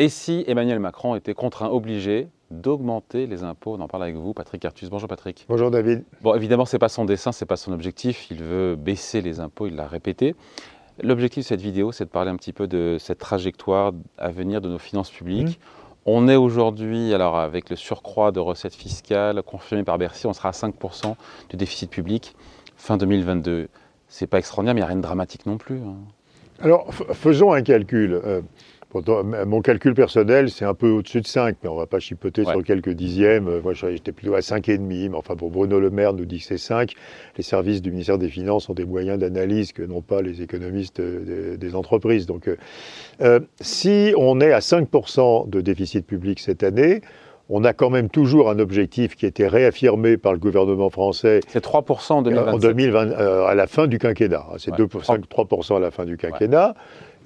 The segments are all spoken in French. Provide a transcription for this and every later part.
Et si Emmanuel Macron était contraint, obligé d'augmenter les impôts? On en parle avec vous, Patrick Artus. Bonjour Patrick. Bonjour David. Bon, évidemment, ce n'est pas son dessin, ce n'est pas son objectif. Il veut baisser les impôts, il l'a répété. L'objectif de cette vidéo, c'est de parler un petit peu de cette trajectoire à venir de nos finances publiques. Mmh. On est aujourd'hui, alors avec le surcroît de recettes fiscales confirmé par Bercy, on sera à 5% du déficit public fin 2022. C'est pas extraordinaire, mais il n'y a rien de dramatique non plus. Hein. Alors, faisons un calcul. Euh, mon calcul personnel, c'est un peu au-dessus de 5, mais on ne va pas chipoter sur quelques dixièmes. Euh, moi, j'étais plutôt à 5,5, mais enfin, pour Bruno Le Maire nous dit que c'est 5. Les services du ministère des Finances ont des moyens d'analyse que n'ont pas les économistes euh, des, entreprises. Donc, euh, si on est à 5% de déficit public cette année, on a quand même toujours un objectif qui a été réaffirmé par le gouvernement français. C'est 3% en 2027. En 2020, à la fin du quinquennat. C'est 3% à la fin du quinquennat.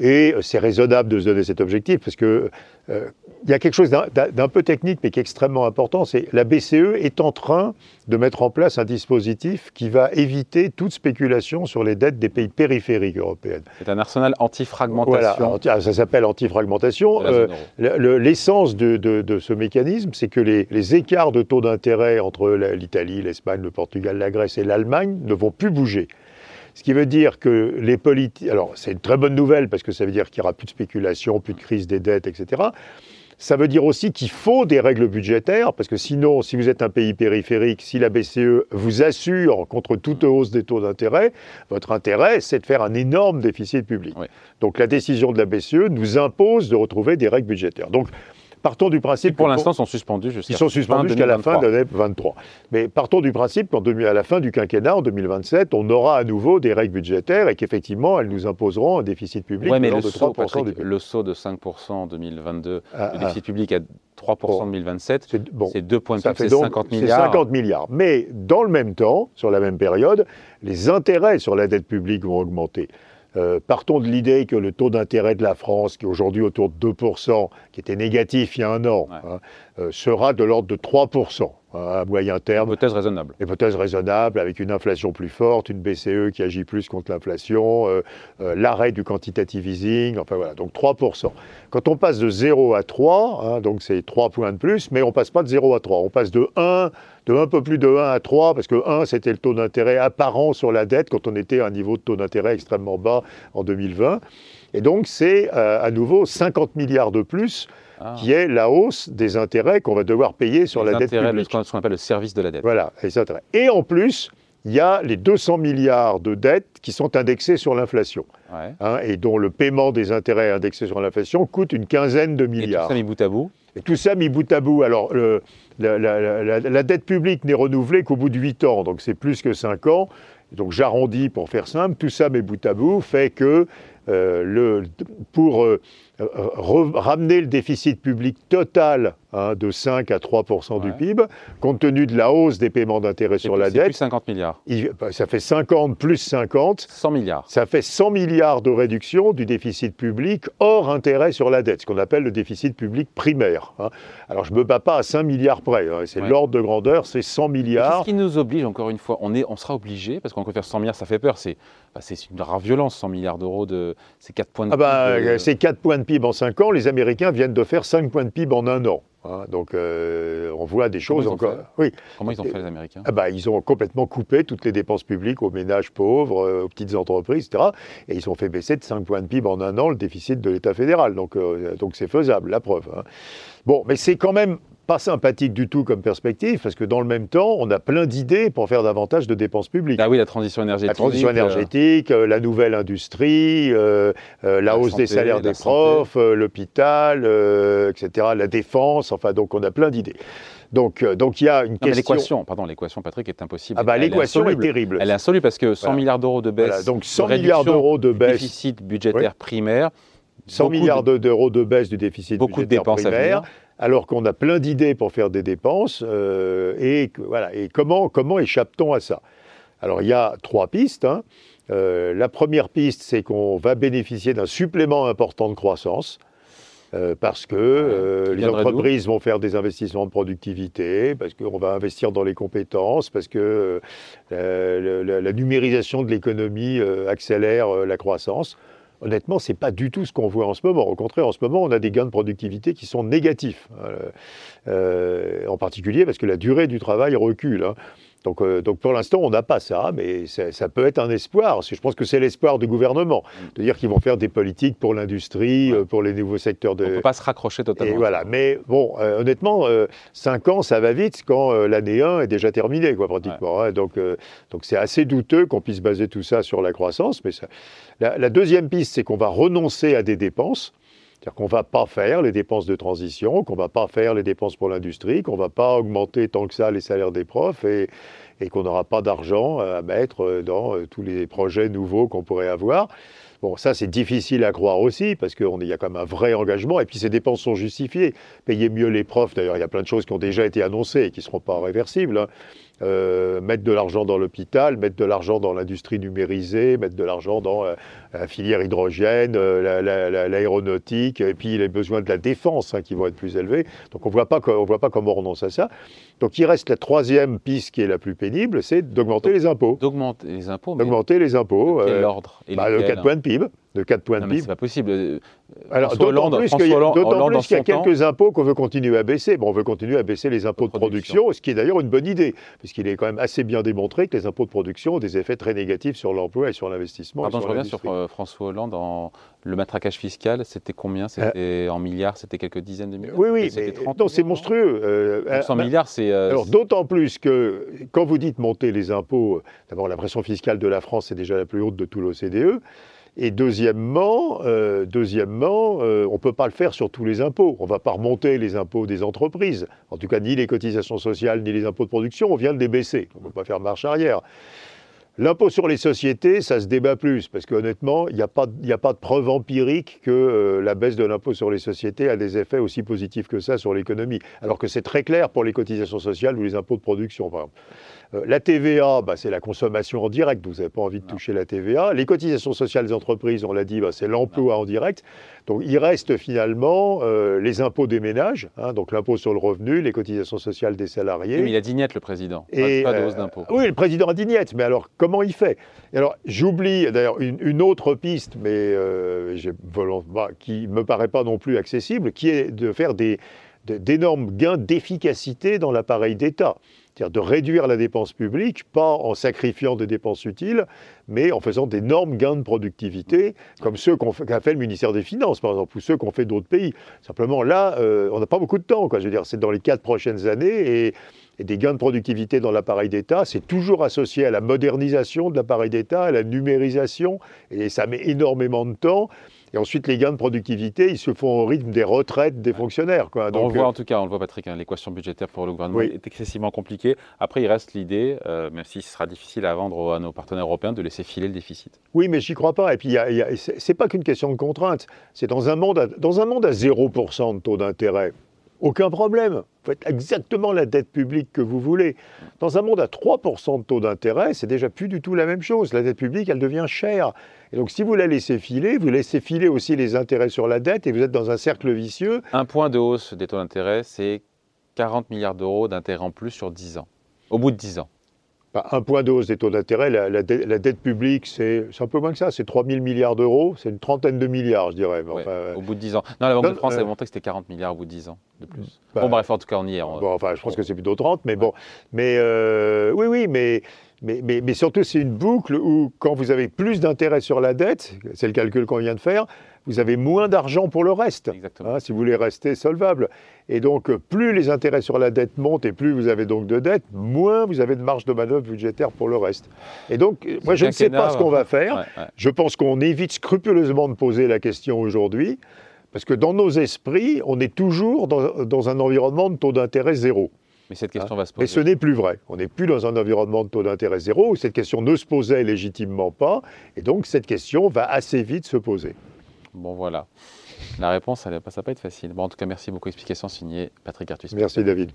Et c'est raisonnable de se donner cet objectif parce que euh, il y a quelque chose d'un peu technique mais qui est extrêmement important. C'est la BCE est en train de mettre en place un dispositif qui va éviter toute spéculation sur les dettes des pays périphériques européennes. C'est un arsenal anti-fragmentation. Voilà, ah, ça s'appelle anti-fragmentation. Euh, l'essence de, de, ce mécanisme, c'est que les, les, écarts de taux d'intérêt entre l'Italie, l'Espagne, le Portugal, la Grèce et l'Allemagne ne vont plus bouger. Ce qui veut dire que les politiques. Alors, c'est une très bonne nouvelle parce que ça veut dire qu'il n'y aura plus de spéculation, plus de crise des dettes, etc. Ça veut dire aussi qu'il faut des règles budgétaires, parce que sinon, si vous êtes un pays périphérique, si la BCE vous assure contre toute hausse des taux d'intérêt, votre intérêt, c'est de faire un énorme déficit public. Donc la décision de la BCE nous impose de retrouver des règles budgétaires. Donc partons du principe. pour l'instant, sont suspendus jusqu'à. Ils sont suspendus jusqu'à la fin de l'année 23. Mais partons du principe qu'à la fin du quinquennat, en 2027, on aura à nouveau des règles budgétaires et qu'effectivement, elles nous imposeront un déficit public ouais, mais le de saut, 3% du Le saut de 5% en 2022, ah, le déficit ah. public à 3% en 2027, c'est 2 points de PIB, c'est 50 milliards. 50 milliards. Mais dans le même temps, sur la même période, les intérêts sur la dette publique vont augmenter. Euh, partons de l'idée que le taux d'intérêt de la France, qui est aujourd'hui autour de 2%, qui était négatif il y a un an, hein, euh, sera de l'ordre de 3% hein, à moyen terme. Hypothèse raisonnable. Hypothèse raisonnable, avec une inflation plus forte, une BCE qui agit plus contre l'inflation, euh, l'arrêt du quantitative easing, enfin voilà, donc 3%. Quand on passe de 0 à 3, hein, donc c'est 3 points de plus, mais on ne passe pas de 0 à 3, on passe de 1 de un peu plus de 1 à 3, parce que 1, c'était le taux d'intérêt apparent sur la dette quand on était à un niveau de taux d'intérêt extrêmement bas en 2020. Et donc, c'est euh, à nouveau 50 milliards de plus ah. qui est la hausse des intérêts qu'on va devoir payer sur la dette publique. Ce qu'on appelle le service de la dette. Voilà, les intérêts. Et en plus, il y a les 200 milliards de dettes qui sont indexées sur l'inflation, hein, et dont le paiement des intérêts indexés sur l'inflation coûte une quinzaine de milliards. Et tout ça mis bout à bout Et tout ça mis bout à bout. Alors, le, la, dette publique n'est renouvelée qu'au bout de 8 ans, donc c'est plus que 5 ans. Donc j'arrondis pour faire simple, tout ça, mes bout à bout, fait que euh, le, pour euh, ramener le déficit public total hein, de 5 à 3% du PIB, compte tenu de la hausse des paiements d'intérêt sur la dette. plus 50 milliards. Bah, ça fait 50 plus 50. 100 milliards. Ça fait 100 milliards de réduction du déficit public hors intérêt sur la dette, ce qu'on appelle le déficit public primaire. Hein. Alors je ne me bats pas à 5 milliards près, hein, c'est l'ordre de grandeur, c'est 100 milliards. Ce qui nous oblige, encore une fois, on, est, on sera obligé, parce qu'on peut faire 100 milliards, ça fait peur, c'est bah, une rare violence, 100 milliards d'euros, de, c'est 4 points de ah bah, PIB. C'est 4 points de PIB en 5 ans, les Américains viennent de faire 5 points de PIB en un an. Hein. donc euh, on voit des choses encore. Oui. Comment ils ont fait les Américains? ah bah, Ils ont complètement coupé toutes les dépenses publiques aux ménages pauvres, euh, aux petites entreprises, etc. Et ils ont fait baisser de 5 points de PIB en un an le déficit de l'État fédéral. Donc euh, donc c'est faisable, la preuve. Hein. Bon, mais c'est quand même pas sympathique du tout comme perspective, parce que dans le même temps, on a plein d'idées pour faire davantage de dépenses publiques. Ah oui, la transition énergétique. La transition euh, énergétique, euh, la nouvelle industrie, euh, la, hausse des salaires des profs, l'hôpital, etc., la défense, enfin, donc on a plein d'idées. Donc, donc il y a une question. L'équation, pardon, l'équation, Patrick, est impossible. Ah bah l'équation est, terrible. Elle est insoluble parce que 100 milliards d'euros de baisse. donc 100 milliards d'euros de baisse. Déficit budgétaire primaire. 100 milliards d'euros de baisse du déficit beaucoup budgétaire de dépenses primaire alors qu'on a plein d'idées pour faire des dépenses. Euh, et, voilà, et comment, comment échappe-t-on à ça? Alors il y a trois pistes. Hein. Euh, la première piste, c'est qu'on va bénéficier d'un supplément important de croissance. Euh, parce que les entreprises vont faire des investissements de productivité, parce qu'on va investir dans les compétences, parce que la, numérisation de l'économie accélère la croissance. Honnêtement, ce n'est pas du tout ce qu'on voit en ce moment. Au contraire, en ce moment, on a des gains de productivité qui sont négatifs, euh, en particulier parce que la durée du travail recule. Hein. Donc, euh, donc, pour l'instant, on n'a pas ça, mais ça, peut être un espoir. Je pense que c'est l'espoir du gouvernement, de dire qu'ils vont faire des politiques pour l'industrie, euh, pour les nouveaux secteurs de... On ne peut pas se raccrocher totalement. Et voilà, mais bon, euh, honnêtement, 5 ans, ça va vite quand l'année 1 est déjà terminée, quoi, pratiquement. Hein. donc, donc c'est assez douteux qu'on puisse baser tout ça sur la croissance. Mais la, la deuxième piste, c'est qu'on va renoncer à des dépenses. C'est-à-dire qu'on ne va pas faire les dépenses de transition, qu'on ne va pas faire les dépenses pour l'industrie, qu'on ne va pas augmenter tant que ça les salaires des profs et, qu'on n'aura pas d'argent à mettre dans euh, tous les projets nouveaux qu'on pourrait avoir. Bon, ça, c'est difficile à croire aussi, parce qu'il y a quand même un vrai engagement, et puis ces dépenses sont justifiées. Payer mieux les profs, d'ailleurs, il y a plein de choses qui ont déjà été annoncées et qui ne seront pas réversibles. Hein. Euh, mettre de l'argent dans l'hôpital, mettre de l'argent dans l'industrie numérisée, mettre de l'argent dans euh, la filière hydrogène, euh, l'aéronautique, et puis les besoins de la défense hein, qui vont être plus élevés. Donc on ne voit pas comment on renonce à ça. Donc il reste la troisième piste qui est la plus pénible, c'est d'augmenter les impôts. D'augmenter les impôts D'augmenter les impôts. De quel ordre bah, De 4 points de PIB de 4 points de PIB. C'est pas possible. Alors, d'autant plus qu'il y a, quelques impôts qu'on veut continuer à baisser. Bon, on veut continuer à baisser les impôts de, production, ce qui est d'ailleurs une bonne idée, puisqu'il est quand même assez bien démontré que les impôts de production ont des effets très négatifs sur l'emploi et sur l'investissement. Pardon, je reviens sur euh, François Hollande. En... Le matraquage fiscal, c'était combien? C'était euh, en milliards C'était quelques dizaines de milliards? Oui, oui, mais 30 non, c'est monstrueux. Euh, 100 bah, milliards, c'est. Euh, alors, d'autant plus que quand vous dites monter les impôts, d'abord, la pression fiscale de la France est déjà la plus haute de tout l'OCDE. Et deuxièmement, euh, euh, on ne peut pas le faire sur tous les impôts. On ne va pas remonter les impôts des entreprises. En tout cas, ni les cotisations sociales, ni les impôts de production, on vient de les baisser. On ne peut pas faire marche arrière. L'impôt sur les sociétés, ça se débat plus, parce qu'honnêtement, il n'y a, pas, a pas de preuve empirique que euh, la baisse de l'impôt sur les sociétés a des effets aussi positifs que ça sur l'économie, alors que c'est très clair pour les cotisations sociales ou les impôts de production, par exemple. Euh, la TVA, bah, c'est la consommation en direct, vous n'avez pas envie de toucher la TVA. Les cotisations sociales des entreprises, on l'a dit, bah, c'est l'emploi en direct. Donc il reste finalement euh, les impôts des ménages, hein, donc l'impôt sur le revenu, les cotisations sociales des salariés. mais il a dignette le président, Et, pas de hausse d'impôts. oui, le président a dignette, mais alors comment il fait? Alors j'oublie d'ailleurs une, autre piste, mais euh, bah, qui ne me paraît pas non plus accessible, qui est de faire d'énormes gains d'efficacité dans l'appareil d'État c'est-à-dire de réduire la dépense publique, pas en sacrifiant des dépenses utiles, mais en faisant d'énormes gains de productivité, comme ceux qu'a fait le ministère des Finances, par exemple, ou ceux qu'ont fait d'autres pays. Simplement, là, euh, on n'a pas beaucoup de temps. Quoi. Je veux dire, c'est dans les quatre prochaines années et, et des gains de productivité dans l'appareil d'État, c'est toujours associé à la modernisation de l'appareil d'État, à la numérisation, et ça met énormément de temps. Et ensuite, les gains de productivité, ils se font au rythme des retraites des fonctionnaires. Quoi. Donc, on le voit euh, en tout cas, on le voit Patrick, hein, l'équation budgétaire pour le gouvernement est excessivement compliquée. Après, il reste l'idée, euh, même si ce sera difficile à vendre à nos partenaires européens, de laisser filer le déficit. Oui, mais j'y crois pas. Et puis, ce n'est pas qu'une question de contrainte. C'est dans un monde dans un monde à 0% de taux d'intérêt. Aucun problème. Vous faites exactement la dette publique que vous voulez. Dans un monde à 3% de taux d'intérêt, c'est déjà plus du tout la même chose. La dette publique, elle devient chère. Et donc, si vous la laissez filer, vous laissez filer aussi les intérêts sur la dette et vous êtes dans un cercle vicieux. Un point de hausse des taux d'intérêt, c'est 40 milliards d'euros d'intérêt en plus sur 10 ans. Au bout de 10 ans. Bah, un point de hausse des taux d'intérêt, la, dette publique, c'est un peu moins que ça, c'est 3 000 milliards d'euros, c'est une trentaine de milliards, je dirais. Au bout de 10 ans. Non, la Banque de France a montré que c'était 40 milliards au bout de 10 ans de plus. Bah, bon, bref, en tout cas, on y est. Bon, enfin, je pense que c'est plutôt 30, mais bon. Mais euh, oui, oui, mais, mais, mais surtout, c'est une boucle où, quand vous avez plus d'intérêt sur la dette, c'est le calcul qu'on vient de faire, vous avez moins d'argent pour le reste, hein, si vous voulez rester solvable. Et donc, plus les intérêts sur la dette montent et plus vous avez donc de dette, moins vous avez de marge de manœuvre budgétaire pour le reste. Et donc, moi, je ne sais pas ce qu'on va faire. Je pense qu'on évite scrupuleusement de poser la question aujourd'hui, parce que dans nos esprits, on est toujours dans, dans un environnement de taux d'intérêt zéro. Mais cette question va se poser. Mais ce n'est plus vrai. On n'est plus dans un environnement de taux d'intérêt zéro où cette question ne se posait légitimement pas. Et donc, cette question va assez vite se poser. Bon, voilà. La réponse, ça ne va pas être facile. Bon, en tout cas, merci beaucoup. Explication signée Patrick Artus. Merci, David.